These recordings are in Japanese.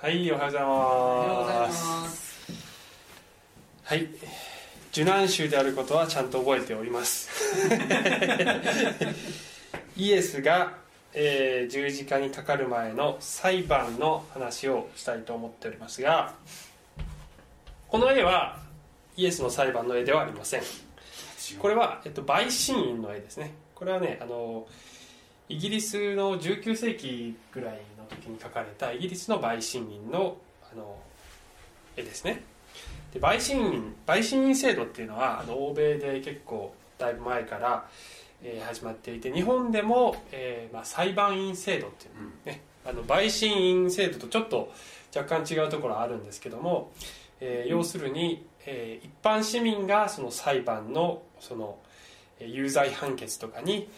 はいおはようございまます。すはい。受難衆であることはちゃんと覚えております。イエスが、えー十字架にかかる前の裁判の話をしたいと思っておりますがこの絵はイエスの裁判の絵ではありません。これは、えっと、陪審員の絵ですね。これはねあのイギリスの19世紀ぐらいの時に描かれたイギリスの陪審員のあの絵ですね。で陪審員陪審員制度っていうのはあの欧米で結構だいぶ前から、えー始まっていて日本でも、えーまあ、裁判員制度っていうの、ねあの陪審員制度とちょっと若干違うところはあるんですけども、えー要するに、えー一般市民がその裁判のそのえー有罪判決とかに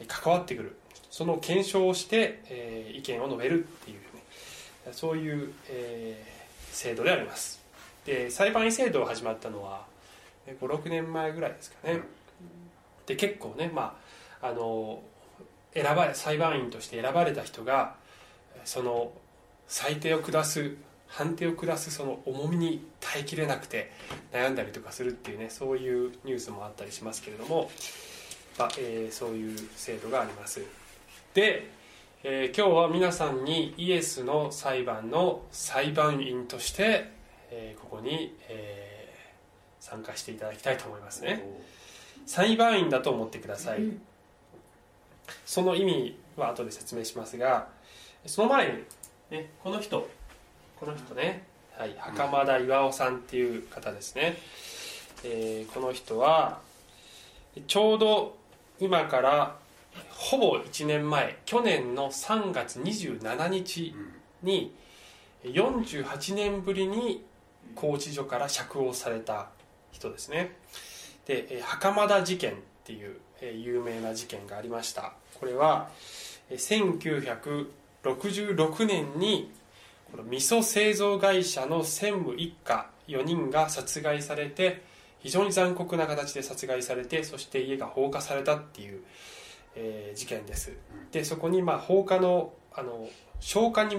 えー関わってくるその検証をして、えー意見を述べるっていうね。そういう、えー制度であります。で裁判員制度が始まったのは56年前ぐらいですかね、で結構ねまああの選ばれ裁判員として選ばれた人がその裁定を下す判定を下すその重みに耐えきれなくて悩んだりとかするっていうねそういうニュースもあったりしますけれども、まあえーそういう制度がありますで、えー今日は皆さんにイエスの裁判の裁判員として、えーここに、えー参加していただきたいと思いますね。裁判員だと思ってください、その意味は後で説明しますがその前に、ね、この人。この人ね、はい、袴田巌さんっていう方ですね、えーこの人はちょうど今からほぼ1年前去年の3月27日に48年ぶりに拘置所から釈放された人ですね。で袴田事件っていう有名な事件がありました。これは1966年にこの味噌製造会社の専務一家4人が殺害されて非常に残酷な形で殺害されてそして家が放火されたっていう、えー事件です。でそこにまあ放火のあの消火に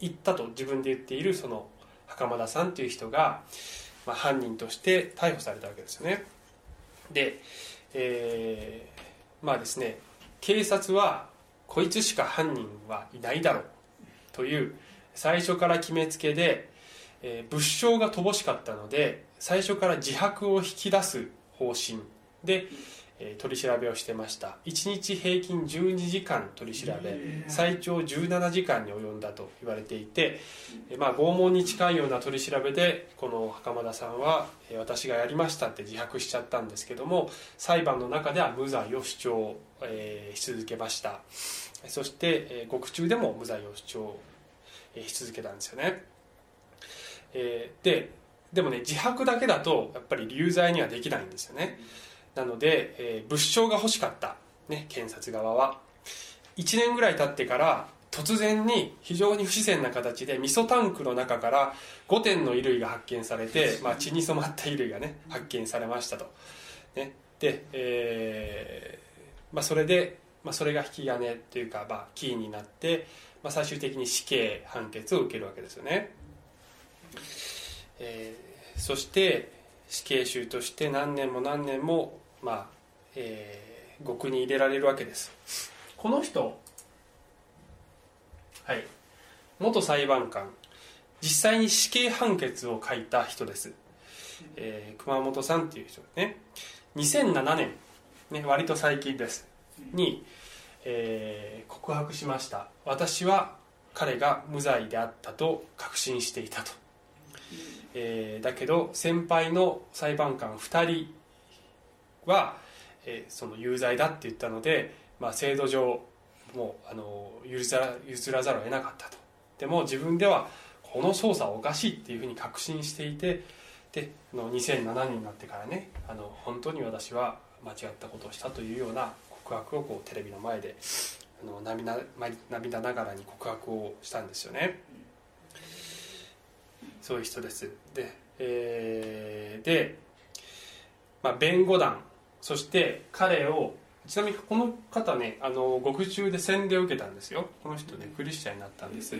行ったと自分で言っているその袴田さんという人が、まあ、犯人として逮捕されたわけですよね。で、えーまあですね警察はこいつしか犯人はいないだろうという最初から決めつけで、えー物証が乏しかったので最初から自白を引き出す方針。で、取り調べをしてました。1日平均12時間取り調べ。最長17時間に及んだと言われていて、えーまあ、拷問に近いような取り調べでこの袴田さんはえー私がやりましたって自白しちゃったんですけども裁判の中では無罪を主張、えーし続けました。そして、えー獄中でも無罪を主張えーし続けたんですよね、えーででもね自白だけだとやっぱり有罪にはできないんですよねなので、えー物証が欲しかった、ね、検察側は。1年ぐらい経ってから突然に非常に不自然な形で味噌タンクの中から5点の衣類が発見されて、まあ、血に染まった衣類がね発見されましたと、ね、で、えーまあ、それで、まあ、それが引き金というか、まあ、キーになって、まあ、最終的に死刑判決を受けるわけですよね、えーそして死刑囚として何年も何年も、まあえー獄に入れられるわけです。この人はい。元裁判官。実際に死刑判決を書いた人です、えー熊本さんっていう人ね。2007年、ね、割と最近です。に、えー告白しました。私は彼が無罪であったと確信していたと、えーだけど先輩の裁判官2人は、えーその有罪だって言ったので、まあ、制度上もうあの譲ら譲らざるを得なかったと。でも自分ではこの捜査はおかしいっていうふうに確信していてであの2007年になってからねあの本当に私は間違ったことをしたというような告白をこうテレビの前であの涙涙ながらに告白をしたんですよね。そういう人です。で,、えーで、まあ、弁護団そして彼をちなみにこの方ねあの獄中で洗礼を受けたんですよ。この人ねクリスチャンになったんです。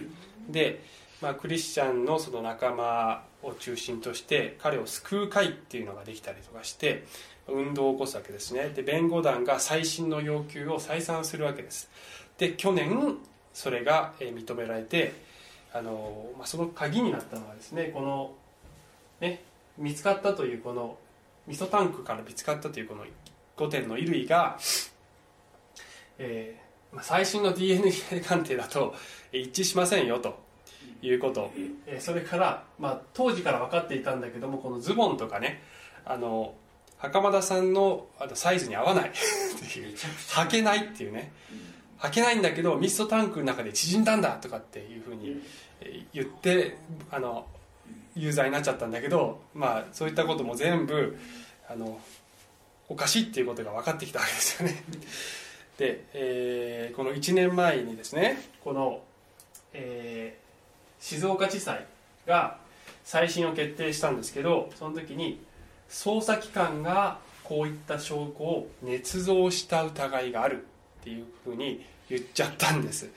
でまあ、クリスチャンのその仲間を中心として彼を救う会っていうのができたりとかして運動を起こすわけですね。で弁護団が再審の要求を再三するわけです。で去年それが認められてあの、まあ、その鍵になったのはですねこのね見つかったというこの味噌タンクから見つかったというこの5点の衣類が、えーまあ、最新の DNA 鑑定だと一致しませんよということ、えー、それから、まあ、当時から分かっていたんだけどもこのズボンとかねあの袴田さんのあのサイズに合わない。っていう履けないっていうね。履けないんだけどミストタンクの中で縮んだんだとかっていうふうに言ってあの有罪になっちゃったんだけどまあそういったことも全部あのおかしいっていうことが分かってきたわけですよね。で、えー、この1年前にですねこの、えー、静岡地裁が再審を決定したんですけどその時に捜査機関がこういった証拠を捏造した疑いがあるっていうふうに言っちゃったんです。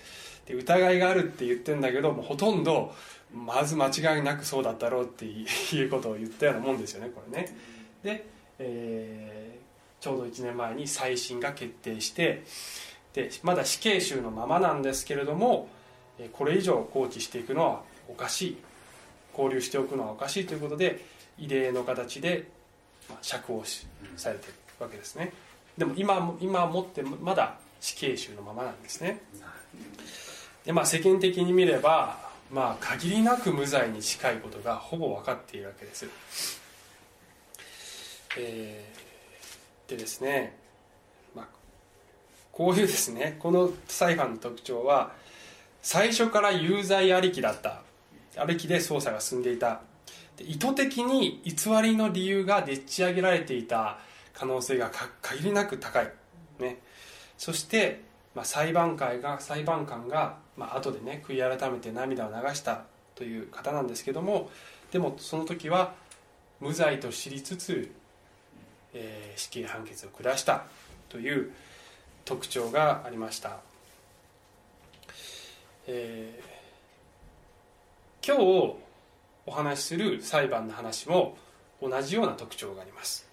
で疑いがあるって言ってんだけどもうほとんどまず間違いなくそうだったろうっていうことを言ったようなもんですよねこれね。で、えー、ちょうど1年前に再審が決定してでまだ死刑囚のままなんですけれどもこれ以上放置していくのはおかしい交流しておくのはおかしいということで異例の形で釈放されてるわけですね。でも今今もってまだ死刑囚のままなんですね。でまあ世間的に見ればまあ限りなく無罪に近いことがほぼ分かっているわけです、えー、でですね、まあ、こういうですねこの裁判の特徴は最初から有罪ありきだった。ありきで捜査が進んでいた。意図的に偽りの理由がでっち上げられていた可能性が限りなく高い、ね、そして、まあ、裁判会が裁判官が、まあ後でね悔い改めて涙を流したという方なんですけどもでもその時は無罪と知りつつ、えー、死刑判決を下したという特徴がありました、えー、今日お話しする裁判の話も同じような特徴があります。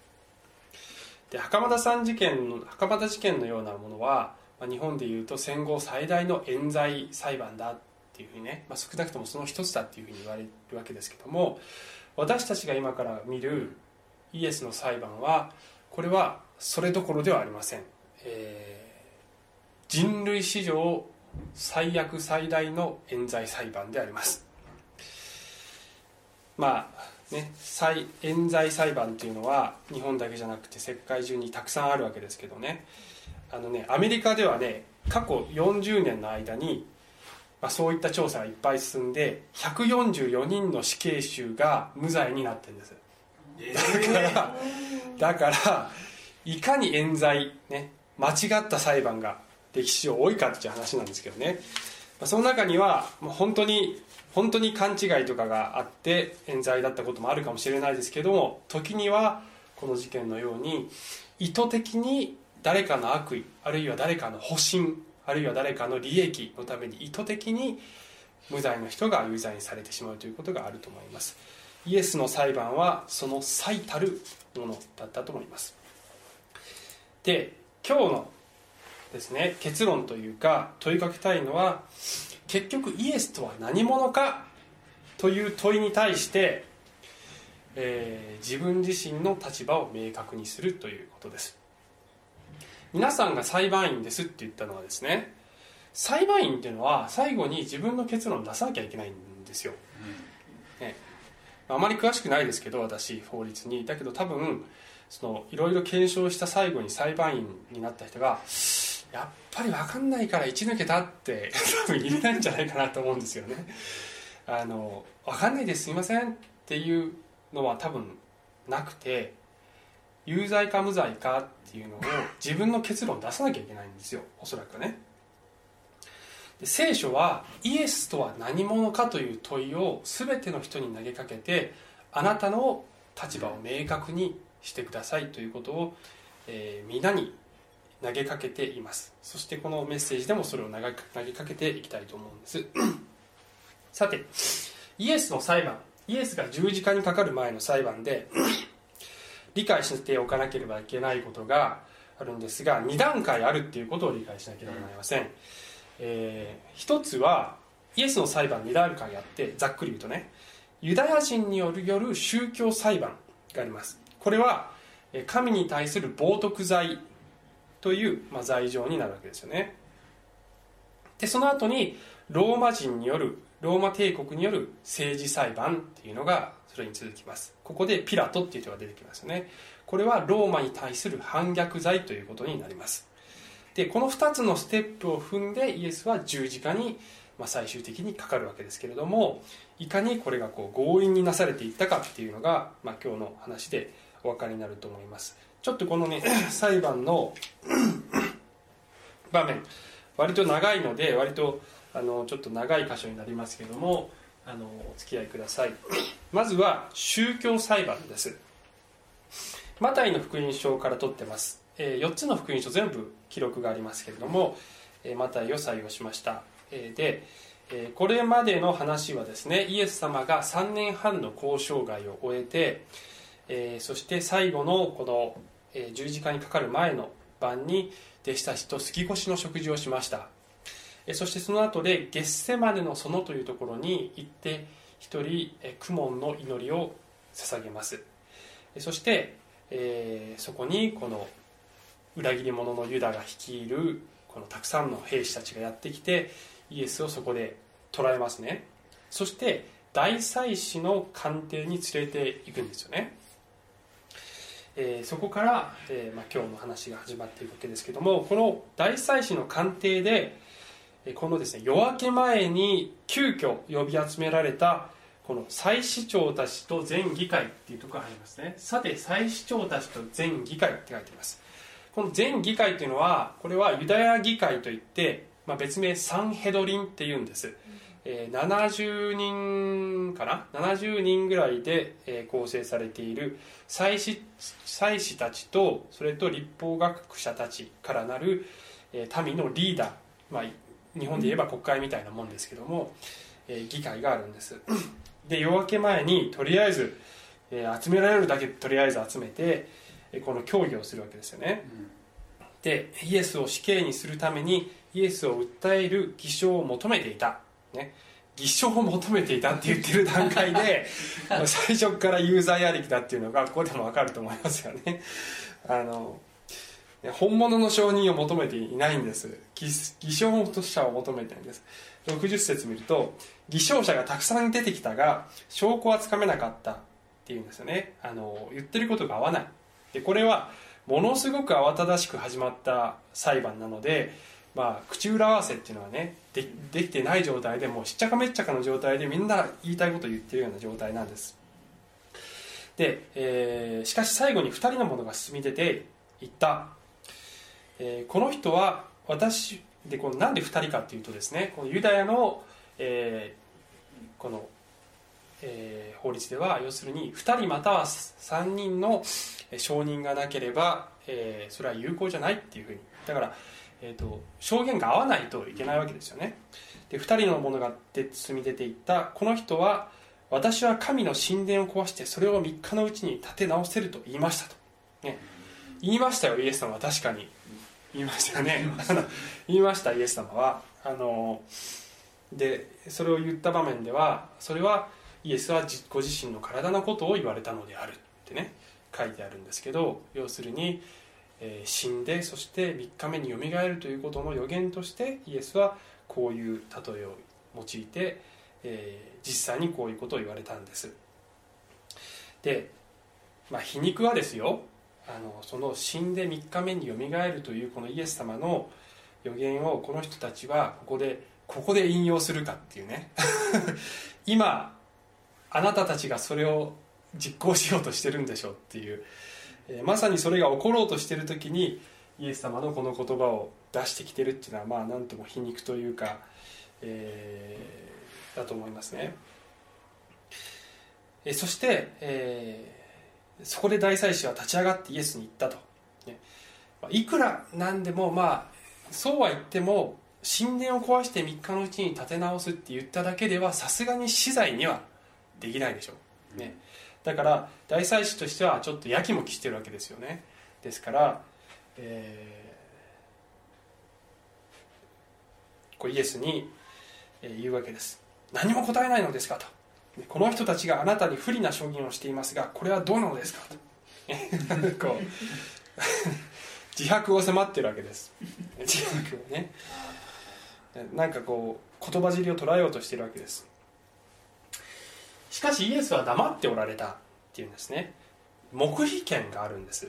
で袴田さん事件の袴田事件のようなものは、まあ、日本でいうと戦後最大の冤罪裁判だっていうふうにね、まあ、少なくともその一つだっていうふうに言われるわけですけども私たちが今から見るイエスの裁判はこれはそれどころではありません、えー、人類史上最悪最大の冤罪裁判であります。まあね再冤罪裁判っていうのは日本だけじゃなくて世界中にたくさんあるわけですけどね。あのねアメリカではね過去40年の間に、まあ、そういった調査がいっぱい進んで144人の死刑囚が無罪になってるんです。だから、だからいかに冤罪ね間違った裁判が歴史上多いかっていう話なんですけどね。その中にはもう本当に本当に勘違いとかがあって冤罪だったこともあるかもしれないですけども時にはこの事件のように意図的に誰かの悪意あるいは誰かの保身あるいは誰かの利益のために意図的に無罪の人が有罪にされてしまうということがあると思います。イエスの裁判はその最たるものだったと思います。で今日のですね結論というか問いかけたいのは結局イエスとは何者かという問いに対して、えー、自分自身の立場を明確にするということです。皆さんが裁判員ですって言ったのはですね裁判員っていうのは最後に自分の結論を出さなきゃいけないんですよ、うん、ね、あまり詳しくないですけど私法律に。だけど多分そのいろいろ検証した最後に裁判員になった人がやっぱり分かんないから一抜けたって 多分言えないんじゃないかなと思うんですよね。あの分かんないですすいませんっていうのは多分なくて有罪か無罪かっていうのを自分の結論出さなきゃいけないんですよ。おそらくね。で聖書はイエスとは何者かという問いを全ての人に投げかけてあなたの立場を明確にしてくださいということを、えー、皆に投げかけています。そしてこのメッセージでもそれを投げかけていきたいと思うんです。さてイエスの裁判。イエスが十字架にかかる前の裁判で理解しておかなければいけないことがあるんですが2段階あるっていうことを理解しなければなりません、えー、一つはイエスの裁判2段階あってざっくり言うとねユダヤ人による宗教裁判があります。これは神に対する冒涜罪という、まあ、罪状になるわけですよね。でその後にローマ人によるローマ帝国による政治裁判っていうのがそれに続きます。ここでピラトっていう人が出てきますよね。これはローマに対する反逆罪ということになります。でこの2つのステップを踏んでイエスは十字架に、まあ、最終的にかかるわけですけれどもいかにこれがこう強引になされていったかっていうのが、まあ、今日の話でお分かりになると思います。ちょっとこのね裁判の 場面割と長いので割とあのちょっと長い箇所になりますけどもあのお付き合いください。まずは宗教裁判です。マタイの福音書から取ってます、えー、4つの福音書全部記録がありますけれども、えー、マタイを採用しました、えー、で、えこれまでの話はですねイエス様が3年半の交渉外を終えて、えそして最後のこの、え十字架にかかる前の晩に弟子たちと過ぎ越しの食事をしました。そしてその後でゲッセマネの園というところに行って一人苦悶の祈りを捧げます。そして、えー、そこにこの裏切り者のユダが率いるこのたくさんの兵士たちがやってきてイエスをそこで捕らえますね。そして大祭司の官邸に連れていくんですよね。えー、そこから、えーまあ、今日の話が始まっているわけですけどもこの大祭司の官邸でこのですね夜明け前に急遽呼び集められたこの祭司長たちと全議会っていうところがありますね。さて祭司長たちと全議会って書いています。この全議会というのはこれはユダヤ議会といって、まあ、別名サンヘドリンっていうんです、えー、70人かな？70人ぐらいで、えー、構成されている祭司祭司たちとそれと立法学者たちからなる、えー、民のリーダー、まあ、日本で言えば国会みたいなもんですけども、えー、議会があるんです。で夜明け前にとりあえず、えー、集められるだけとりあえず集めて、えー、この協議をするわけですよね、うん、でイエスを死刑にするためにイエスを訴える偽証を求めていた、ね、偽証を求めていたって言ってる段階で 最初から有罪ありきだっていうのがここでも分かると思いますよね。あの本物の承認を求めていないんです。偽証者を求めているんです。60節見ると偽証者がたくさん出てきたが証拠はつかめなかったっていうんですよね。あの言ってることが合わない。でこれはものすごく慌ただしく始まった裁判なので、まあ、口裏合わせっていうのはねでできてない状態でもうしっちゃかめっちゃかの状態でみんな言いたいことを言ってるような状態なんです。で、えー、しかし最後に2人の者が進み出て言った。えー、この人は私でこのなんで2人かっていうとですねこのユダヤの、えー、この、えー、法律では要するに2人または3人の証人がなければ、えー、それは有効じゃないっていうふうに。だから、えーと、証言が合わないといけないわけですよね。で2人の者が進み出ていったこの人は私は神の神殿を壊してそれを3日のうちに建て直せると言いましたと、ね、言いましたよイエス様は。確かに。言いましたよね言いましたイエス様は。あのでそれを言った場面ではそれはイエスはご自身の体のことを言われたのであるってね書いてあるんですけど要するに、えー、死んでそして3日目によみがえるということの予言としてイエスはこういう例えを用いて、えー、実際にこういうことを言われたんです。で、まあ、皮肉はですよ。あのその死んで3日目によみがえるというこのイエス様の予言をこの人たちはここでここで引用するかっていうね。今あなたたちがそれを実行しようとしてるんでしょうっていう、えー、まさにそれが起ころうとしてる時にイエス様のこの言葉を出してきてるっていうのはまあ何とも皮肉というか、えー、だと思いますね、えー、そして、えーそこで大祭司は立ち上がってイエスに言ったと、ね、いくらなんでもまあそうは言っても神殿を壊して3日のうちに建て直すって言っただけではさすがに死罪にはできないでしょう、ね、だから大祭司としてはちょっとやきもきしてるわけですよね。ですから、えー、こうイエスに言うわけです。何も答えないのですかと。この人たちがあなたに不利な証言をしていますがこれはどうなのですか？と こう。自白を迫ってるわけです。自白をね。なんかこう言葉尻を捉えようとしてるわけです。しかしイエスは黙っておられたっていうんですね。黙秘権があるんです。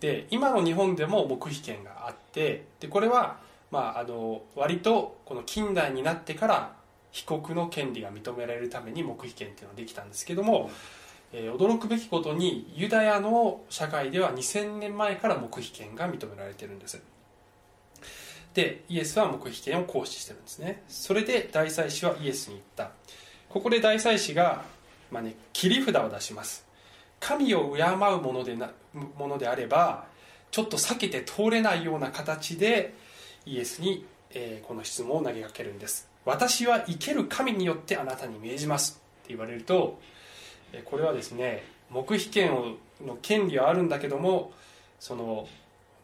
で今の日本でも黙秘権があってでこれは、まあ、あの割とこの近代になってから被告の権利が認められるために黙秘権っていうのができたんですけども、えー、驚くべきことにユダヤの社会では2000年前から黙秘権が認められてるんです。でイエスは黙秘権を行使してるんですね。それで大祭司はイエスに言った。ここで大祭司が、まあね、切り札を出します。神を敬うものでなものであればちょっと避けて通れないような形でイエスに、えー、この質問を投げかけるんです。私は生ける神によってあなたに命じますって言われるとこれはですね黙秘権をの権利はあるんだけどもその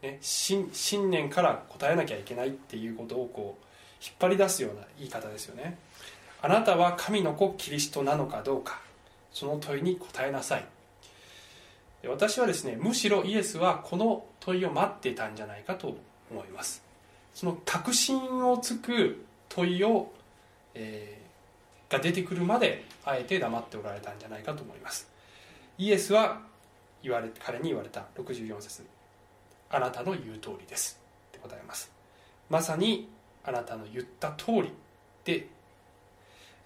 ね、信念から答えなきゃいけないっていうことをこう引っ張り出すような言い方ですよね。あなたは神の子キリストなのかどうかその問いに答えなさい。私はですねむしろイエスはこの問いを待っていたんじゃないかと思います。その確信をつく問いを、えー、が出てくるまであえて黙っておられたんじゃないかと思います。イエスは言われ彼に言われた。64節。あなたの言う通りです。って答えます。まさにあなたの言った通りで、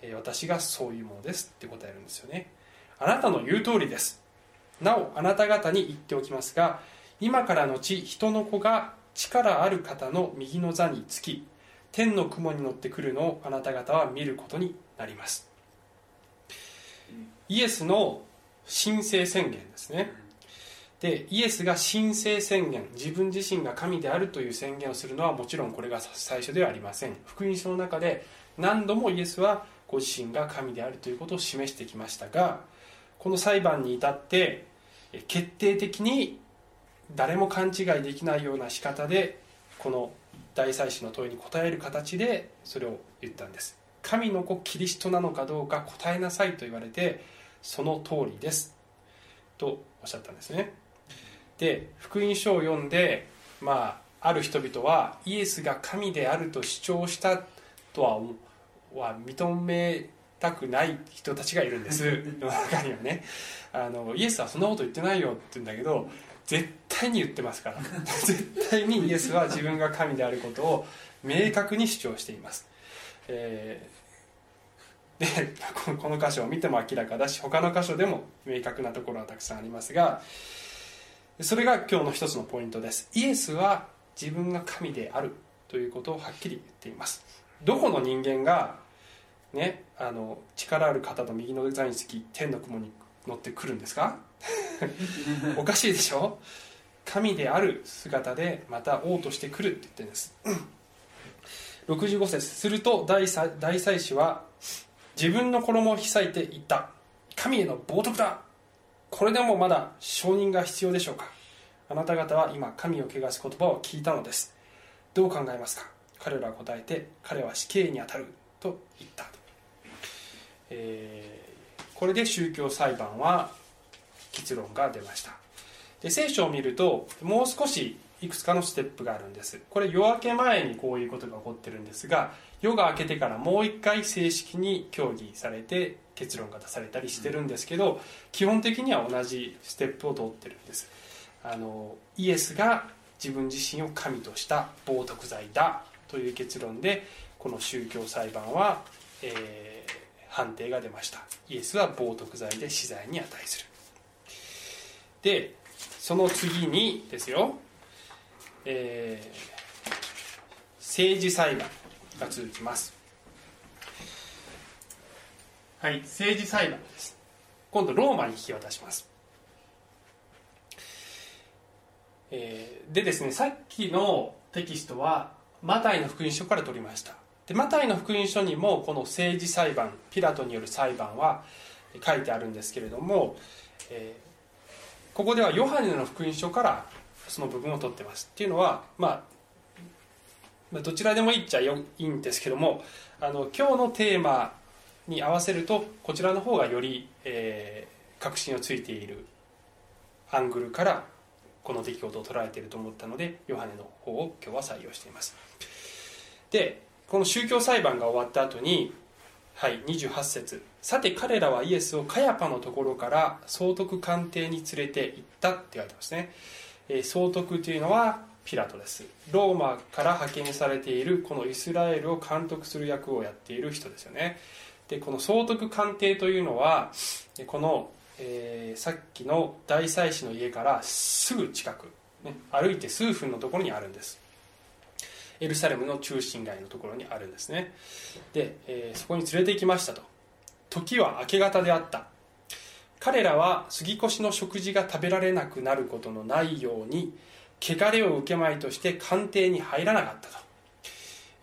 え私がそういうものです。って答えるんですよね。あなたの言う通りです。なおあなた方に言っておきますが今からのち人の子が力ある方の右の座につき天の雲に乗ってくるのをあなた方は見ることになります。イエスの神聖宣言ですね。でイエスが神聖宣言自分自身が神であるという宣言をするのはもちろんこれが最初ではありません。福音書の中で何度もイエスはご自身が神であるということを示してきましたがこの裁判に至って決定的に誰も勘違いできないような仕方でこの大祭司の問いに答える形でそれを言ったんです。神の子キリストなのかどうか答えなさいと言われてその通りです。とおっしゃったんですね。で福音書を読んで、まあ、ある人々はイエスが神であると主張したとはは認めたくない人たちがいるんです。世の中にはね。あのイエスはそんなこと言ってないよって言うんだけど絶対に言ってますから。絶対にイエスは自分が神であることを明確に主張しています、えー、でこの箇所を見ても明らかだし他の箇所でも明確なところはたくさんありますがそれが今日の一つのポイントです。イエスは自分が神であるということをはっきり言っています。どこの人間がねあの力ある方の右の座につき天の雲に乗ってくるんですか？おかしいでしょ？神である姿でまた王として来るって言ってるんです。65節。すると大祭司は自分の衣をひさいて言った。神への冒涜だ。これでもまだ承認が必要でしょうか？あなた方は今神を汚す言葉を聞いたのです。どう考えますか？彼らは答えて彼は死刑に当たる。と言ったえー、これで宗教裁判は結論が出ました。で聖書を見るともう少しいくつかのステップがあるんです。これ夜明け前にこういうことが起こってるんですが夜が明けてからもう一回正式に協議されて結論が出されたりしてるんですけど基本的には同じステップを通ってるんです。あのイエスが自分自身を神とした冒涜罪だという結論でこの宗教裁判は、えー、判定が出ました。イエスは冒涜罪で死罪に値する。でその次にですよ、えー、政治裁判が続きます。はい政治裁判です。今度ローマに引き渡します。えー、でですねさっきのテキストはマタイの福音書から取りました。でマタイの福音書にもこの政治裁判ピラトによる裁判は書いてあるんですけれども、えー、ここではヨハネの福音書からその部分を取ってます。っていうのは、まあ、どちらでもいいっちゃいいんですけどもあの今日のテーマに合わせるとこちらの方がより、えー、確信をついているアングルからこの出来事を捉えていると思ったのでヨハネの方を今日は採用しています。でこの宗教裁判が終わった後にはい28節。さて彼らはイエスをカヤパのところから総督官邸に連れて行ったって書いてますね、えー、総督というのはピラトです。ローマから派遣されているこのイスラエルを監督する役をやっている人ですよね。でこの総督官邸というのはこの、えー、さっきの大祭司の家からすぐ近く、ね、歩いて数分のところにあるんです。エルサレムの中心街のところにあるんですね。で、えー、そこに連れて行きましたと。時は明け方であった。彼らは杉越の食事が食べられなくなることのないように汚れを受けまいとして官邸に入らなかったと、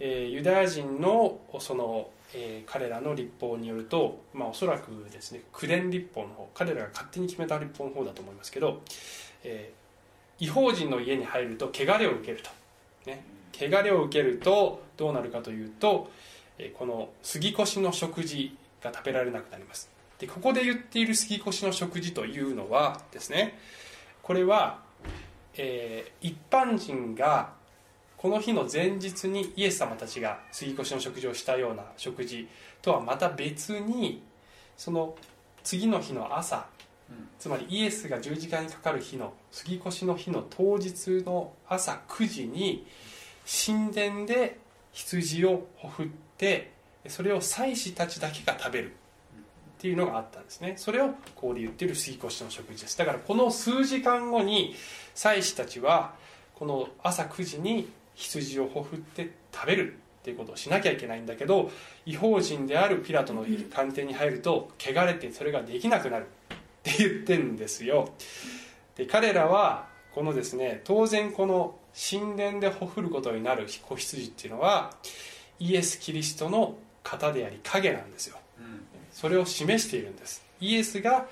えー、ユダヤ人のその、えー、彼らの立法によると、まあ、おそらくですね口伝立法の方彼らが勝手に決めた立法の方だと思いますけど、えー、違法人の家に入ると汚れを受けると、ね、汚れを受けるとどうなるかというと、え、この杉越の食事が食べられなくなります。でここで言っている杉越の食事というのはですねこれはえー、一般人がこの日の前日にイエス様たちが杉越の食事をしたような食事とはまた別にその次の日の朝、うん、つまりイエスが十字架にかかる日の杉越の日の当日の朝9時に神殿で羊をほふってそれを祭司たちだけが食べる。っていうのがあったんですね。それをここで言ってる杉越の食事です。だからこの数時間後に祭司たちはこの朝9時に羊をほふって食べるっていうことをしなきゃいけないんだけど違法人であるピラトの官邸に入ると汚れてそれができなくなるって言ってんですよ。で彼らはこのですね当然この神殿でほふることになる子羊っていうのはイエス・キリストの型であり影なんですよ。それを示しているんです。イエスが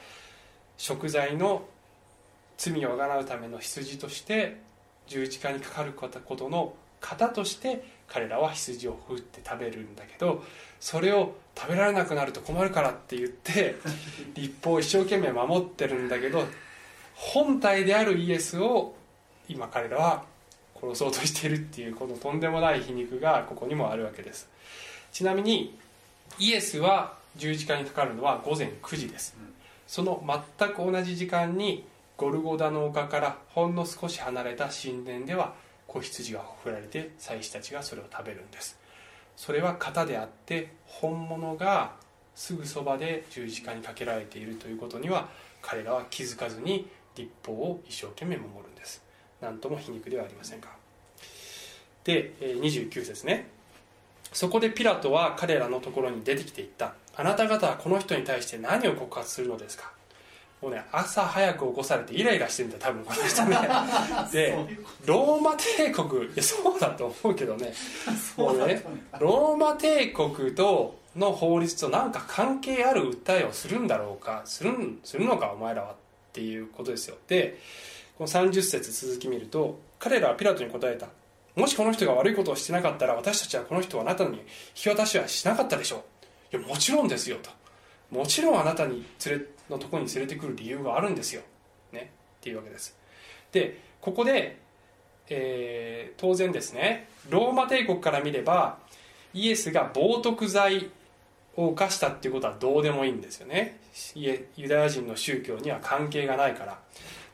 食材の罪をあがなうための羊として十字架にかかることの型として彼らは羊を振って食べるんだけどそれを食べられなくなると困るからって言って立法を一生懸命守ってるんだけど本体であるイエスを今彼らは殺そうとしているっていうこのとんでもない皮肉がここにもあるわけですちなみにイエスは十字架にかかるのは午前9時です、その全く同じ時間にゴルゴダの丘からほんの少し離れた神殿では子羊がほふられて祭司たちがそれを食べるんです。それは型であって本物がすぐそばで十字架にかけられているということには彼らは気づかずに立法を一生懸命守るんです。何とも皮肉ではありませんか。で29節ね。そこでピラトは彼らのところに出てきていった。あなた方はこの人に対して何を告発するのですか？もうね朝早く起こされてイライラしてるんだ多分この人ね。でローマ帝国いやそうだと思うけどね。もうねローマ帝国との法律と何か関係ある訴えをするんだろうか？するするのかお前らは？っていうことですよ。でこの30節続き見ると彼らはピラトに答えたもしこの人が悪いことをしてなかったら私たちはこの人をあなたに引き渡しはしなかったでしょう。いやもちろんですよと。もちろんあなたに連れのところに連れてくる理由があるんですよ、ね、っていうわけです。でここで、えー、当然ですね。ローマ帝国から見ればイエスが冒涜罪を犯したっていうことはどうでもいいんですよね。ユダヤ人の宗教には関係がないから。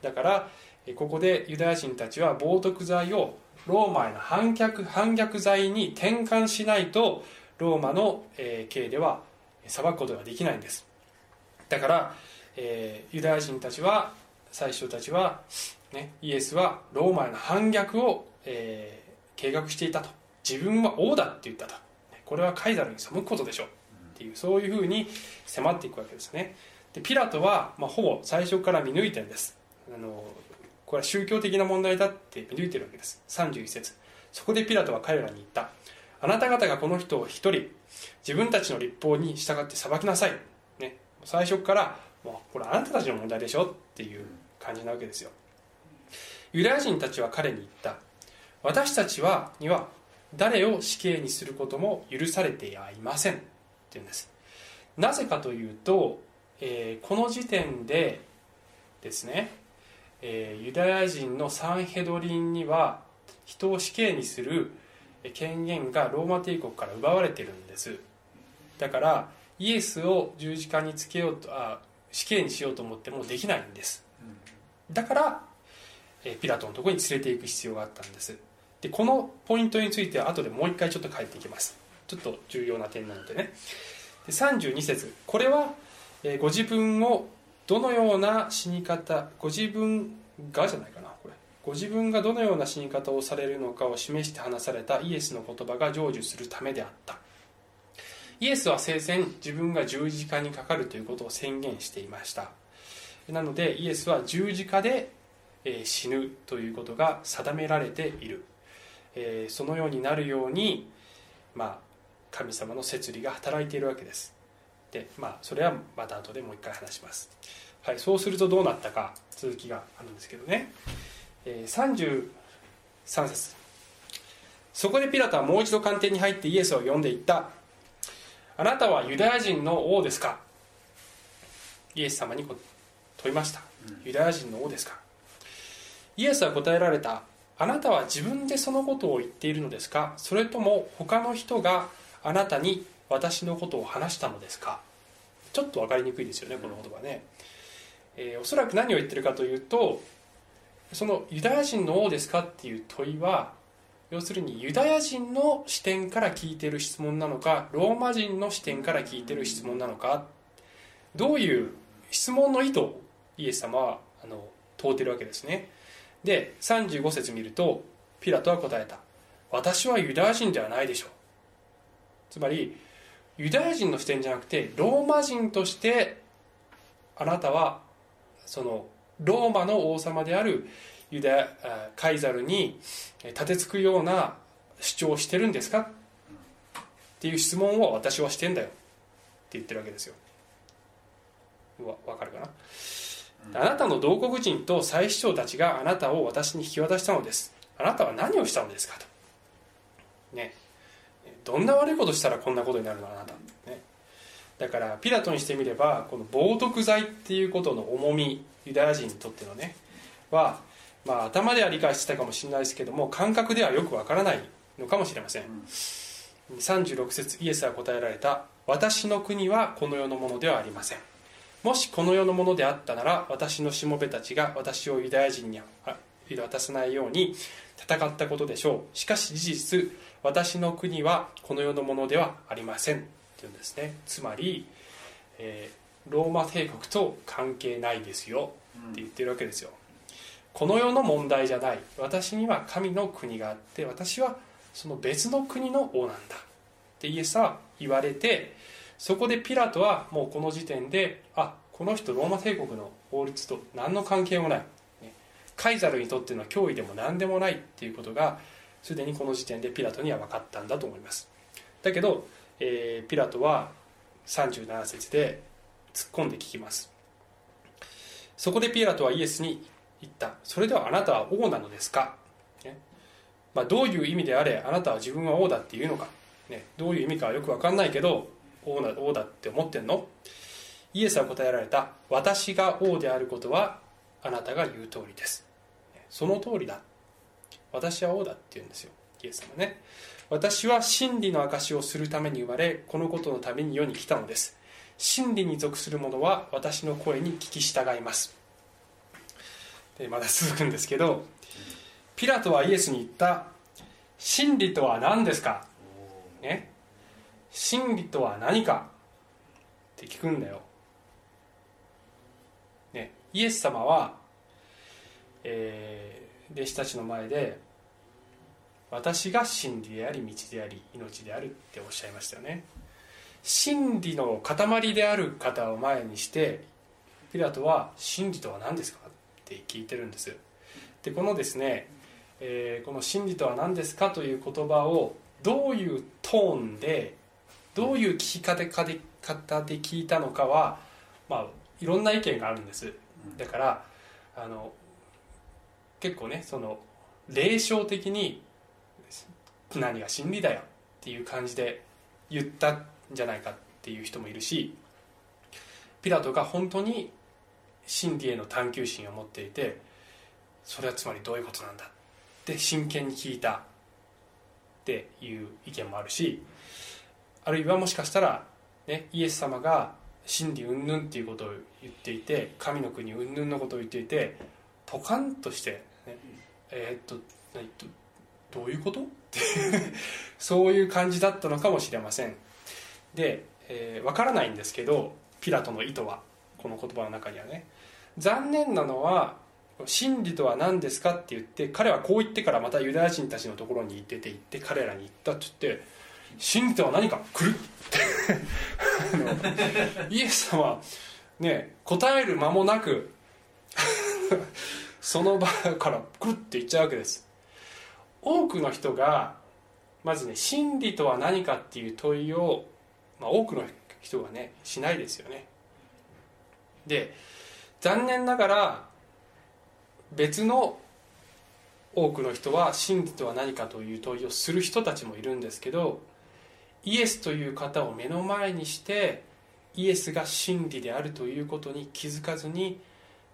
だからここでユダヤ人たちは冒涜罪をローマへの反逆反逆罪に転換しないとローマの、えー、刑では裁くことができないんです。だから、えー、ユダヤ人たちは最初たちは、ね、イエスはローマへの反逆を、えー、計画していたと。自分は王だって言ったと。これはカイザルに背くことでしょう。っていうそういうふうに迫っていくわけですね。でピラトは、まあ、ほぼ最初から見抜いてるんです。あのこれは宗教的な問題だって見抜いてるわけです。31節。そこでピラトは彼らに言った。あなた方がこの人を一人自分たちの立法に従って裁きなさい、ね、最初からもうこれあなたたちの問題でしょっていう感じなわけですよ。ユダヤ人たちは彼に言った。私たちはには誰を死刑にすることも許されていませんって言うんです。なぜかというと、えー、この時点でですね、えー、ユダヤ人のサンヘドリンには人を死刑にする権限がローマ帝国から奪われてるんです。だからイエスを十字架につけようとあ死刑にしようと思ってもできないんです。だからピラトのところに連れていく必要があったんです。でこのポイントについては後でもう一回ちょっと帰っていきます。ちょっと重要な点なのでね。で32節。これは、えご自分をどのような死に方ご自分がじゃないかなこれ。ご自分がどのような死に方をされるのかを示して話されたイエスの言葉が成就するためであった。イエスは生前自分が十字架にかかるということを宣言していました。なのでイエスは十字架で死ぬということが定められている。そのようになるようにまあ神様の摂理が働いているわけです。まあそれはまた後でもう一回話します、はい、そうするとどうなったか続きがあるんですけどね、えー、33節。そこでピラトはもう一度官邸に入ってイエスを呼んでいった。あなたはユダヤ人の王ですか？イエス様に問いました。ユダヤ人の王ですか？イエスは答えられた。あなたは自分でそのことを言っているのですか？それとも他の人があなたに私のことを話したのですか？ちょっと分かりにくいですよねこの言葉ね、えー、おそらく何を言ってるかというとそのユダヤ人の王ですかっていう問いは要するにユダヤ人の視点から聞いてる質問なのかローマ人の視点から聞いてる質問なのかどういう質問の意図をイエス様はあの問うてるわけですね。で35節見るとピラトは答えた。私はユダヤ人ではないでしょう。つまりユダヤ人の視点じゃなくてローマ人としてあなたはそのローマの王様であるユダカイザルに立てつくような主張をしてるんですか？っていう質問を私はしてんだよ。って言ってるわけですよ。わ分かるかな、あなたの同国人と祭司長たちがあなたを私に引き渡したのです。あなたは何をしたのですか？と。ねどんな悪いことしたらこんなことになるのあなた、ね、だからピラトにしてみればこの冒涜罪っていうことの重みユダヤ人にとってのねは、まあ、頭では理解してたかもしれないですけども感覚ではよくわからないのかもしれません、うん、36節イエスは答えられた「私の国はこの世のものではありません」もしこの世のものであったなら私のしもべたちが私をユダヤ人に渡さないように戦ったことでしょう。しかし事実私の国はこの世のものではありませんっていうんですね。つまり、えー、ローマ帝国と関係ないですよって言ってるわけですよ、この世の問題じゃない。私には神の国があって私はその別の国の王なんだ。ってイエスは言われてそこでピラトはもうこの時点であこの人ローマ帝国の法律と何の関係もない、カイザルにとっての脅威でも何でもないっていうことがすでにこの時点でピラトには分かったんだと思います。だけど、えー、ピラトは37節で突っ込んで聞きます。そこでピラトはイエスに言った。それではあなたは王なのですか、ね。まあ、どういう意味であれあなたは自分は王だっていうのか、ね、どういう意味かはよく分かんないけど王な王だって思ってんの？イエスは答えられた。私が王であることはあなたが言う通りです。その通りだ私は王だって言うんですよ。イエス様ね。私は真理の証をするために生まれこのことのために世に来たのです。真理に属する者は私の声に聞き従います。でまだ続くんですけどピラトはイエスに言った真理とは何ですか？ね。真理とは何か？って聞くんだよ、ね、イエス様は、えー弟子たちの前で私が真理であり道であり命であるっておっしゃいましたよね。真理の塊である方を前にしてピラトは真理とは何ですかって聞いてるんです。でこのですねえーこの真理とは何ですかという言葉をどういうトーンでどういう聞き方で方で聞いたのかは、まあ、いろんな意見があるんです。だからあの結構ねその霊障的に何が真理だよっていう感じで言ったんじゃないかっていう人もいるしピラトが本当に真理への探求心を持っていてそれはつまりどういうことなんだって真剣に聞いたっていう意見もあるしあるいはもしかしたら、ね、イエス様が真理云々っていうことを言っていて神の国云々のことを言っていてポカンとして、えーっと何どどういうこと？っ てそういう感じだったのかもしれません。で、えーわからないんですけどピラトの意図はこの言葉の中にはね。残念なのは真理とは何ですかって言って彼はこう言ってからまたユダヤ人たちのところに出て行って彼らに言ったって言って真理とは何か？来る？ってイエス様ね答える間もなく その場から来るって言っちゃうわけです。多くの人がまずね真理とは何かっていう問いを、まあ、多くの人がねしないですよね。で残念ながら別の多くの人は真理とは何かという問いをする人たちもいるんですけどイエスという方を目の前にしてイエスが真理であるということに気づかずに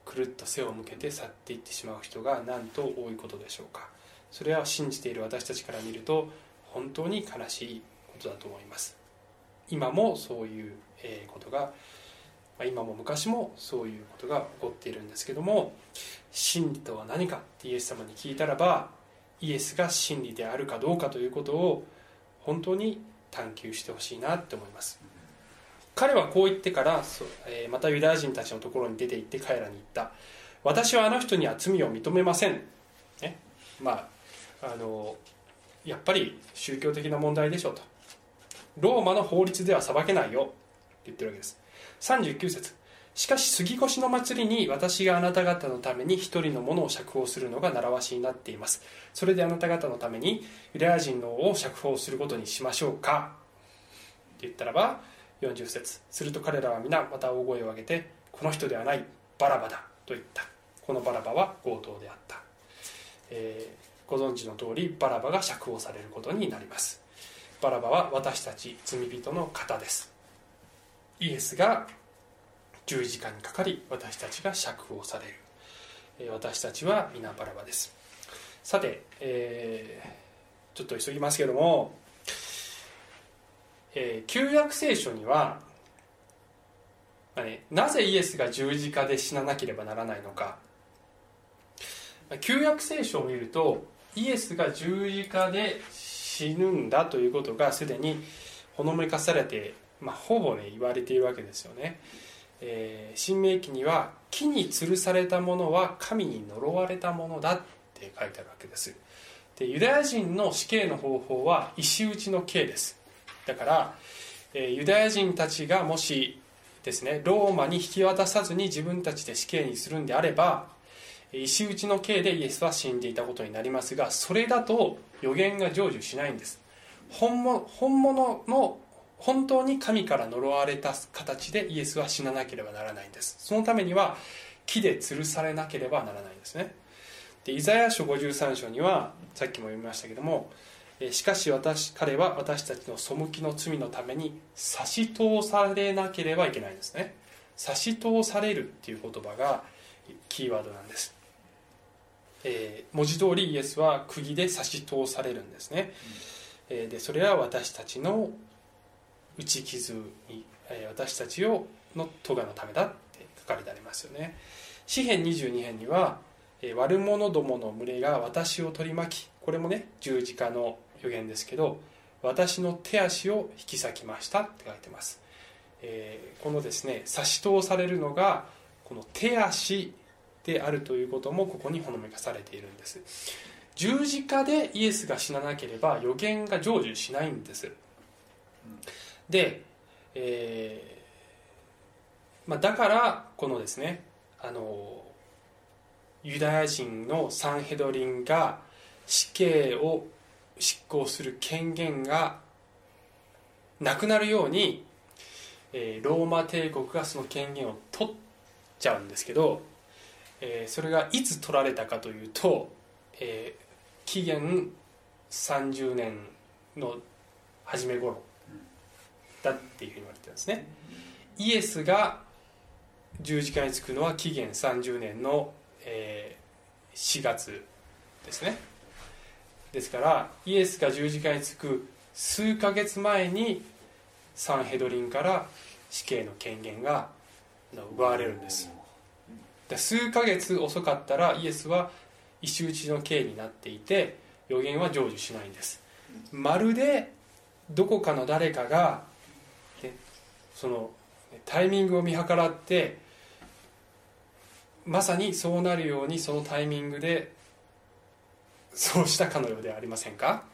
くるっと背を向けて去っていってしまう人がなんと多いことでしょうか。それは信じている私たちから見ると本当に悲しいことだと思います。今もそういうことが今も昔もそういうことが起こっているんですけども真理とは何かってイエス様に聞いたらばイエスが真理であるかどうかということを本当に探求してほしいなって思います。彼はこう言ってからえーまたユダヤ人たちのところに出て行って彼らに言った。私はあの人には罪を認めません、ね、まああのやっぱり宗教的な問題でしょうと。ローマの法律では裁けないよ。って言ってるわけです。39節。しかし杉越の祭りに私があなた方のために一人のものを釈放するのが習わしになっています。それであなた方のためにユダヤ人の王を釈放することにしましょうか。って言ったらば40節。すると彼らは皆また大声を上げてこの人ではないバラバだと言った。このバラバは強盗であった、えーご存知の通りバラバが釈放されることになります。バラバは私たち罪人の方です。イエスが十字架にかかり私たちが釈放される。えー私たちは皆バラバです。さて、えーちょっと急ぎますけども、えー旧約聖書には、まあねなぜイエスが十字架で死ななければならないのか。旧約聖書を見るとイエスが十字架で死ぬんだということがすでにほのめかされて、まあ、ほぼね言われているわけですよね、えー新明記には木に吊るされたものは神に呪われたものだって書いてあるわけです。でユダヤ人の死刑の方法は石打ちの刑です。だから、えユダヤ人たちがもしですねローマに引き渡さずに自分たちで死刑にするんであれば石打ちの刑でイエスは死んでいたことになりますがそれだと予言が成就しないんです。本物本物の本当に神から呪われた形でイエスは死ななければならないんです。そのためには木で吊るされなければならないんですね。でイザヤ書53章にはさっきも読みましたけどもしかし私彼は私たちの背きの罪のために差し通されなければいけないんですね。差し通されるっていう言葉がキーワードなんです、えー文字通りイエスは釘で差し通されるんですね、えーでそれは私たちの打ち傷に、えー私たちをの咎のためだって書かれてありますよね。詩編22編には、えー悪者どもの群れが私を取り巻きこれもね十字架の予言ですけど私の手足を引き裂きましたって書いてます、えーこのですね差し通されるのがこの手足であるということもここにほのめかされているんです。十字架でイエスが死ななければ予言が成就しないんです。で、えーまあ、だからこのですねあのユダヤ人のサンヘドリンが死刑を執行する権限がなくなるように、えーローマ帝国がその権限を取っちゃうんですけど、えーそれがいつ取られたかというと、えー紀元30年の初め頃だっていうふうに言われてるんですね。イエスが十字架につくのは紀元30年の、えー4月ですね。ですからイエスが十字架につく数ヶ月前にサンヘドリンから死刑の権限が奪われるんです。で数ヶ月遅かったらイエスは石打ちの刑になっていて予言は成就しないんです。まるでどこかの誰かがねそのタイミングを見計らってまさにそうなるようにそのタイミングでそうしたかのようではありませんか？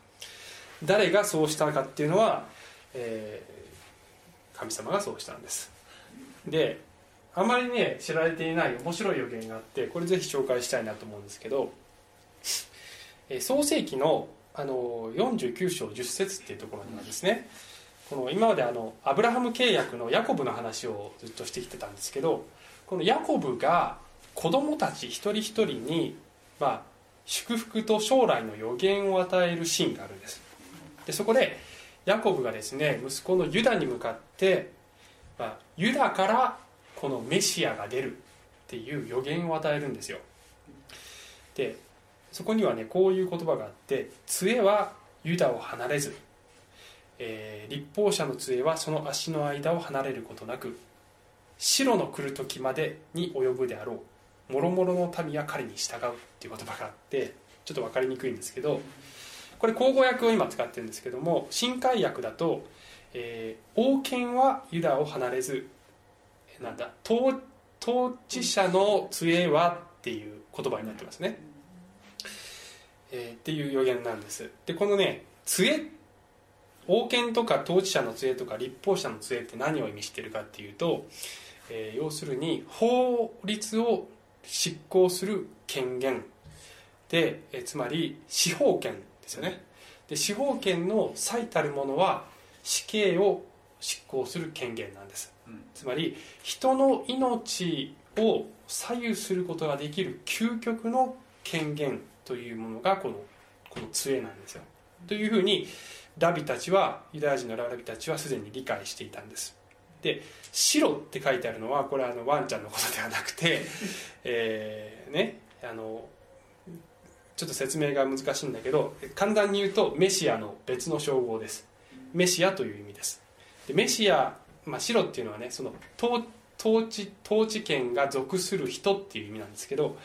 誰がそうしたかっていうのは、えー神様がそうしたんです。であまりね知られていない面白い予言があってこれぜひ紹介したいなと思うんですけどえー創世記のあの49章10節っていうところにはですねこの今まであのアブラハム契約のヤコブの話をずっとしてきてたんですけどこのヤコブが子供たち一人一人に、まあ、祝福と将来の予言を与えるシーンがあるんです。でそこでヤコブがですね息子のユダに向かって、まあ、ユダからこのメシアが出るっていう予言を与えるんですよ。でそこにはねこういう言葉があって杖はユダを離れず、えー立法者の杖はその足の間を離れることなく白の来る時までに及ぶであろう。諸々の民は彼に従うっていう言葉があってちょっと分かりにくいんですけどこれ口語訳を今使ってるんですけども新海訳だと、えー王権はユダを離れずえなんだ統統治者の杖はっていう言葉になってますね、えーっていう予言なんです。でこのね杖王権とか統治者の杖とか立法者の杖って何を意味してるかっていうと、えー要するに法律を執行する権限。で、えーつまり司法権ですよね。で司法権の最たるものは死刑を執行する権限なんです。つまり人の命を左右することができる究極の権限というものがこのこの杖なんですよ。というふうにラビたちはユダヤ人のラビたちはすでに理解していたんですで白って書いてあるのはこれはあのワンちゃんのことではなくて えーねあのちょっと説明が難しいんだけど簡単に言うとメシアの別の称号です。メシアという意味です。でメシア、まあ、白っていうのはねその統統治統治権が属する人っていう意味なんですけど、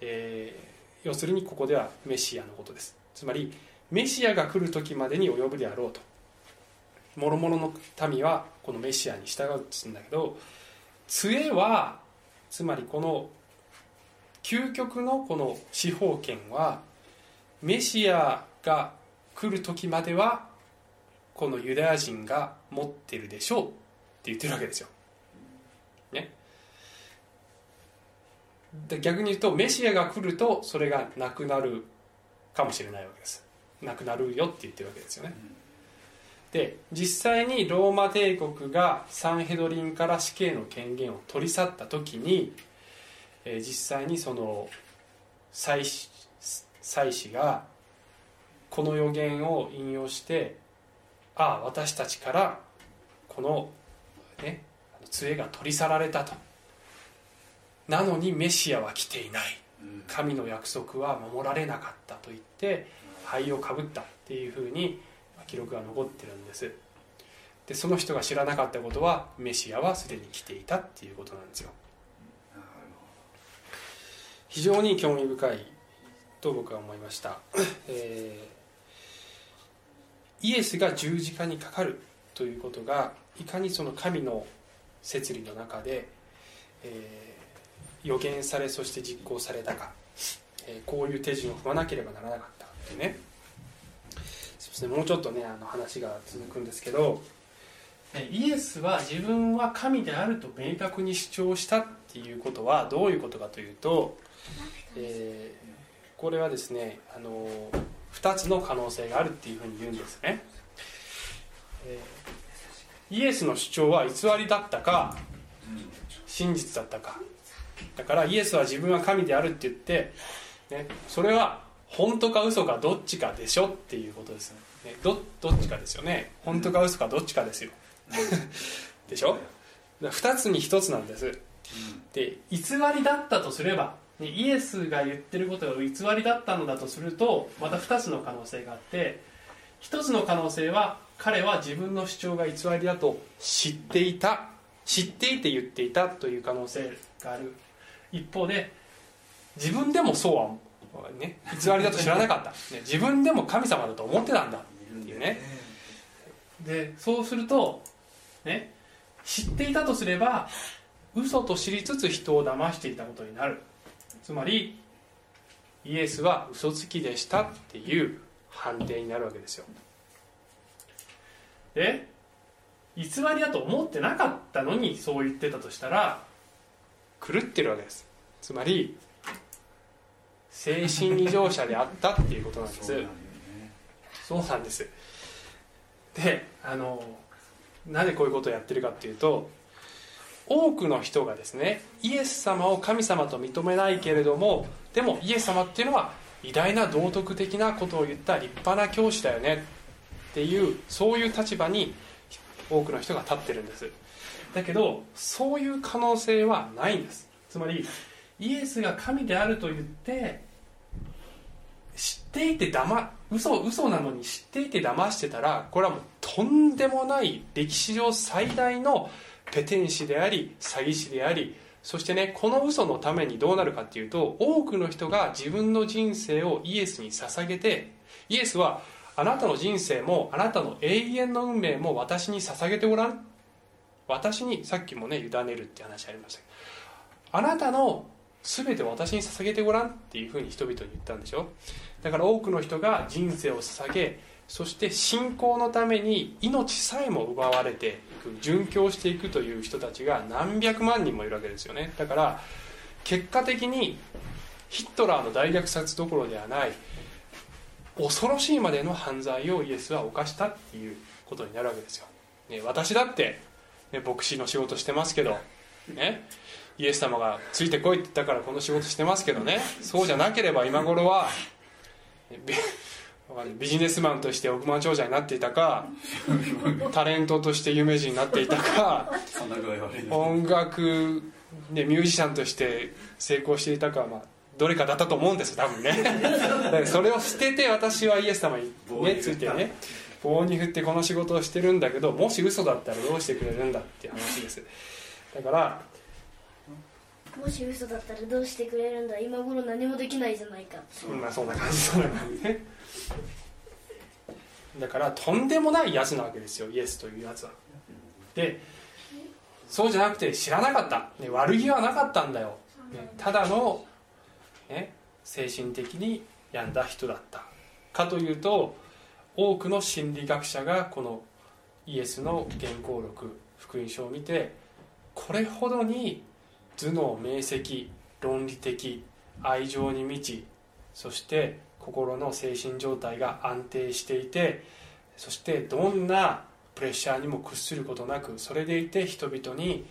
えー要するにここではメシアのことです。つまりメシアが来る時までに及ぶであろうと。諸々の民はこのメシアに従うって言うんだけど杖はつまりこの究極のこの司法権はメシアが来る時まではこのユダヤ人が持ってるでしょうって言ってるわけですよ。ね。逆に言うとメシアが来るとそれがなくなるかもしれないわけです。なくなるよって言ってるわけですよね。で実際にローマ帝国がサンヘドリンから死刑の権限を取り去った時に、えー実際にその祭司祭司がこの予言を引用してああ私たちからこのね杖が取り去られたと。なのにメシアは来ていない。神の約束は守られなかったと言って灰をかぶったっていうふうに記録が残ってるんです。でその人が知らなかったことはメシアはすでに来ていたっていうことなんですよ。非常に興味深いと僕は思いました、えーイエスが十字架にかかるということがいかにその神の摂理の中で、えー予言されそして実行されたか、えーこういう手順を踏まなければならなかったってね。もうちょっとねあの話が続くんですけど。イエスは自分は神であると明確に主張したっていうことはどういうことかというと、えーこれはですねあの2つの可能性があるっていうふうに言うんですね、えー、イエスの主張は偽りだったか真実だったか。だからイエスは自分は神であるって言って、ね、それは本当か嘘かどっちかでしょっていうことですね。どどっちかですよね。本当か嘘かどっちかですよ。でしょ？2つに1つなんです。で偽りだったとすればイエスが言ってることが偽りだったのだとするとまた2つの可能性があって1つの可能性は彼は自分の主張が偽りだと知っていた知っていて言っていたという可能性がある。一方で自分でもそうは、ね、偽りだと知らなかった、ね、自分でも神様だと思ってたんだ。っていうね。でそうするとね知っていたとすれば嘘と知りつつ人を騙していたことになる。つまりイエスは嘘つきでしたっていう判定になるわけですよ。で偽りだと思ってなかったのにそう言ってたとしたら狂ってるわけです。つまり精神異常者であったっていうことなんです。そうなんですであのなぜこういうことをやってるかっていうと多くの人がですねイエス様を神様と認めないけれどもでもイエス様っていうのは偉大な道徳的なことを言った立派な教師だよねっていうそういう立場に多くの人が立ってるんです。だけどそういう可能性はないんです。つまりイエスが神であると言って知っていてだま嘘嘘なのに知っていて騙してたらこれはもうとんでもない歴史上最大のペテン師であり詐欺師でありそしてねこの嘘のためにどうなるかっていうと多くの人が自分の人生をイエスに捧げてイエスはあなたの人生もあなたの永遠の運命も私に捧げてごらん。私にさっきもね委ねるって話ありましたあなたの全て私に捧げてごらんっていうふうに人々に言ったんでしょ？だから多くの人が人生を捧げそして信仰のために命さえも奪われていく殉教していくという人たちが何百万人もいるわけですよね。だから結果的にヒットラーの大虐殺どころではない恐ろしいまでの犯罪をイエスは犯したっていうことになるわけですよ、ね、私だって、ね、牧師の仕事してますけどね。イエス様がついてこいって言ったからこの仕事してますけどね。そうじゃなければ今頃は ビジネスマンとして億万長者になっていたかタレントとして有名人になっていたか音楽、ね、ミュージシャンとして成功していたか、まあ、どれかだったと思うんです多分ね。だからそれを捨てて私はイエス様に、ね、ついてね棒に振ってこの仕事をしてるんだけどもし嘘だったらどうしてくれるんだっていう話です。だからもし嘘だったらどうしてくれるんだ？今頃何もできないじゃないか。そんなそんな感じそんな感じね。だからとんでもないやつなわけですよイエスというやつは。でそうじゃなくて知らなかった、ね、悪気はなかったんだよ、ね、ただの、ね、精神的に病んだ人だった。かというと多くの心理学者がこのイエスの原稿録福音書を見てこれほどに頭脳明晰論理的愛情に満ちそして心の精神状態が安定していてそしてどんなプレッシャーにも屈することなくそれでいて人々に、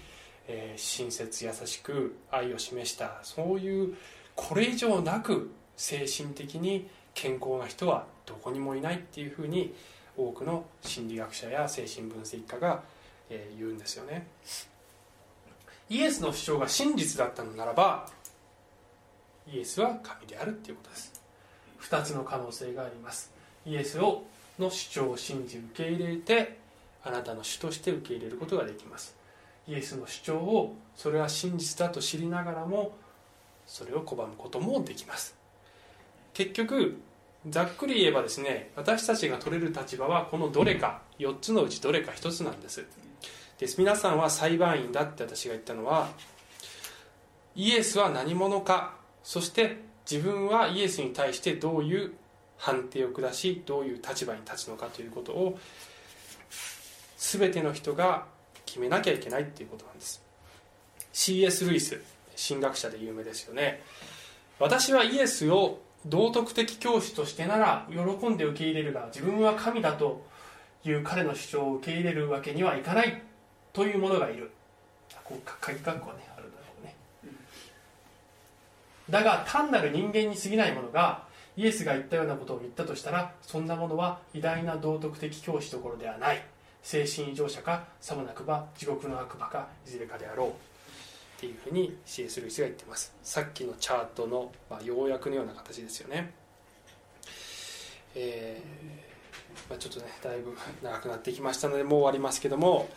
えー、親切優しく愛を示したそういうこれ以上なく精神的に健康な人はどこにもいないっていうふうに多くの心理学者や精神分析家が、えー、言うんですよね。イエスの主張が真実だったのならばイエスは神であるっていうことです。2つの可能性があります。イエスをの主張を信じ受け入れてあなたの主として受け入れることができます。イエスの主張をそれは真実だと知りながらもそれを拒むこともできます。結局ざっくり言えばですね私たちが取れる立場はこのどれか。4つのうちどれか1つなんです。です。皆さんは裁判員だって私が言ったのはイエスは何者かそして自分はイエスに対してどういう判定を下しどういう立場に立つのかということを全ての人が決めなきゃいけないっていうことなんです。C.S. ルイス神学者で有名ですよね。私はイエスを道徳的教師としてなら喜んで受け入れるが自分は神だという彼の主張を受け入れるわけにはいかない。という者がいる。こう鍵括弧はねあるだろうね。だが単なる人間に過ぎないものがイエスが言ったようなことを言ったとしたらそんなものは偉大な道徳的教師どころではない。精神異常者かさもなくば地獄の悪魔かいずれかであろう。っていうふうに C.S. ルイスが言ってます。さっきのチャートの、まあ、要約のような形ですよね。えーまあ、ちょっとねだいぶ長くなってきましたのでもう終わりますけども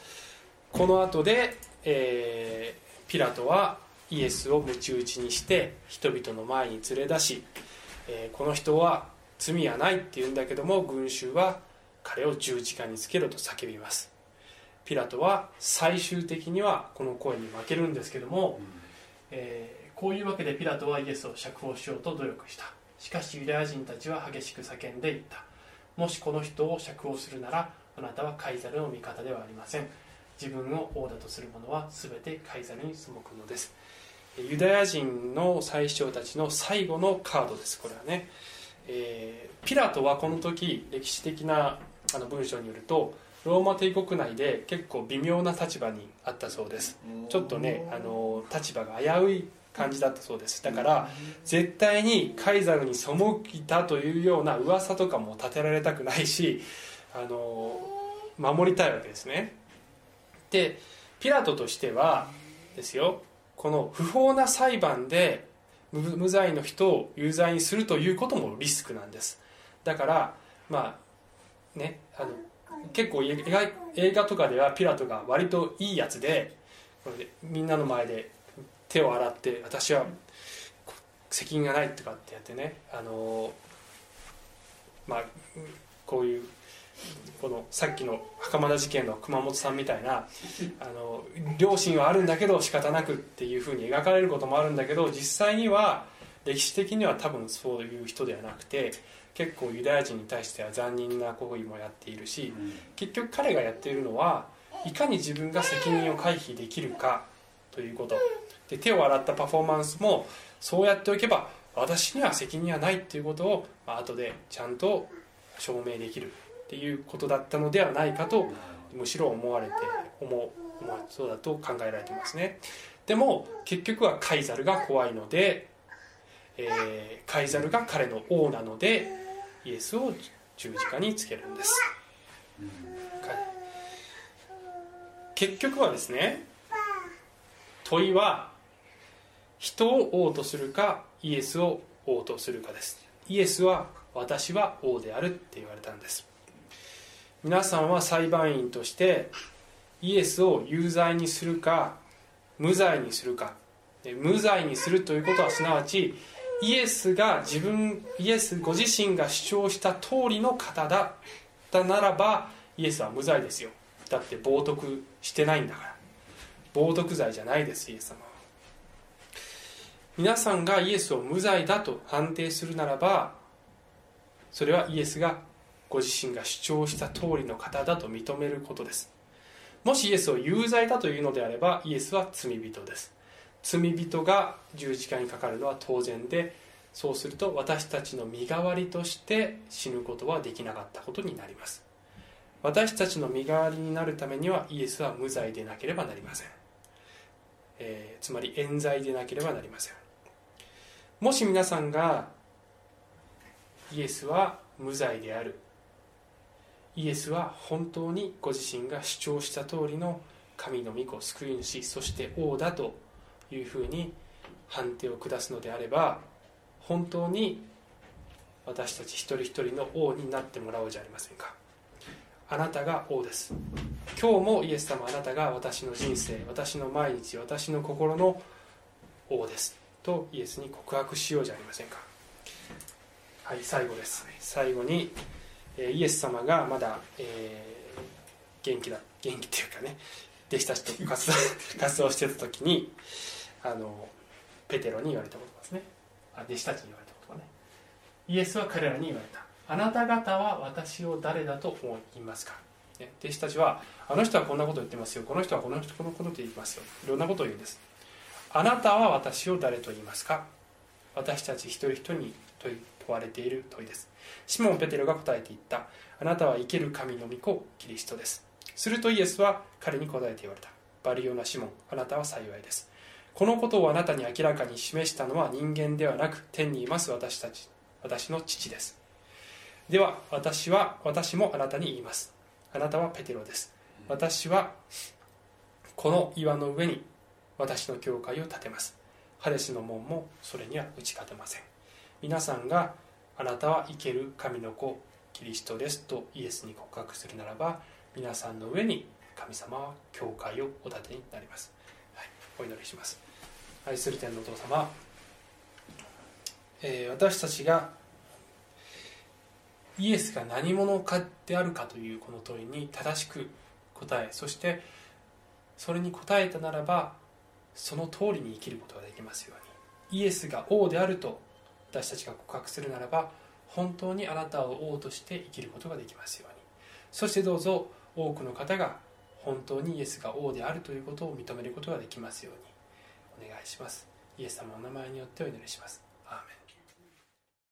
この後で、えー、ピラトはイエスを鞭打ちにして人々の前に連れ出し、えー、この人は罪はないって言うんだけども群衆は彼を十字架につけろと叫びます。ピラトは最終的にはこの声に負けるんですけども、えー、こういうわけでピラトはイエスを釈放しようと努力した。しかしユダヤ人たちは激しく叫んでいった。もしこの人を釈放するならあなたはカイザルの味方ではありません自分を王だとする者は全てカイザルに背くのです。ユダヤ人の最首長たちの最後のカードですこれはね、えー、ピラトはこの時歴史的なあの文章によるとローマ帝国内で結構微妙な立場にあったそうです。ちょっとねあの立場が危うい感じだったそうです。だから絶対にカイザルに背いたというような噂とかも立てられたくないしあの守りたいわけですねでピラトとしてはですよこの不法な裁判で無罪の人を有罪にするということもリスクなんです。だからまあねあの結構映画とかではピラトが割といいやつでみんなの前で手を洗って私は責任がないとかってやってねあのまあこういうこのさっきの袴田事件の熊本さんみたいなあの両親はあるんだけど仕方なくっていうふうに描かれることもあるんだけど実際には歴史的には多分そういう人ではなくて結構ユダヤ人に対しては残忍な行為もやっているし結局彼がやっているのはいかに自分が責任を回避できるかということ。で手を洗ったパフォーマンスもそうやっておけば私には責任はないっていうことを、まあ後でちゃんと証明できるっていうことだったのではないかとむしろ思われて思うそうだと考えられていますね。でも結局はカイザルが怖いので、えー、カイザルが彼の王なのでイエスを十字架につけるんです、結局はですね問いは人を王とするかイエスを王とするかです。イエスは私は王であるって言われたんです皆さんは裁判員としてイエスを有罪にするか無罪にするか。無罪にするということはすなわちイエスが自分イエスご自身が主張した通りの方だったならばイエスは無罪ですよ。だって冒涜してないんだから。冒涜罪じゃないですイエス様は。皆さんがイエスを無罪だと判定するならばそれはイエスがご自身が主張した通りの方だと認めることです。もしイエスを有罪だというのであればイエスは罪人です。罪人が十字架にかかるのは当然でそうすると私たちの身代わりとして死ぬことはできなかったことになります。私たちの身代わりになるためにはイエスは無罪でなければなりません、えー、つまり冤罪でなければなりません。もし皆さんがイエスは無罪である。イエスは本当にご自身が主張した通りの神の御子救い主そして王だというふうに判定を下すのであれば本当に私たち一人一人の王になってもらおうじゃありませんか。あなたが王です。今日もイエス様あなたが私の人生私の毎日私の心の王です。とイエスに告白しようじゃありませんか。はい最後です。最後にイエス様がまだ、えー、元気だ元気っていうかね弟子たちと活動 活動してた時にあのペテロに言われたことですね。あ弟子たちに言われたことはね。イエスは彼らに言われた。あなた方は私を誰だと思いますか、ね、弟子たちはあの人はこんなこと言ってますよ。この人はこの人このこと言いますよ。いろんなことを言うんです。あなたは私を誰と言いますか？私たち一人一人に問われている問いですシモン・ペテロが答えていった。あなたは生ける神の御子キリストです。するとイエスは彼に答えて言われた。バリオナ・シモンあなたは幸いです。このことをあなたに明らかに示したのは人間ではなく天にいます私たち私の父です。では私は私もあなたに言います。あなたはペテロです。私はこの岩の上に私の教会を建てます。ハデスの門もそれには打ち勝てません。皆さんがあなたは生ける神の子キリストですとイエスに告白するならば皆さんの上に神様は教会をお建てになります、はい、お祈りします。愛する天のお父様、えー、私たちがイエスが何者かであるかというこの問いに正しく答えそしてそれに答えたならばその通りに生きることができますように。イエスが王であると私たちが告白するならば本当にあなたを王として生きることができますように。そしてどうぞ多くの方が本当にイエスが王であるということを認めることができますように。お願いします。イエス様のお名前によってお祈りします。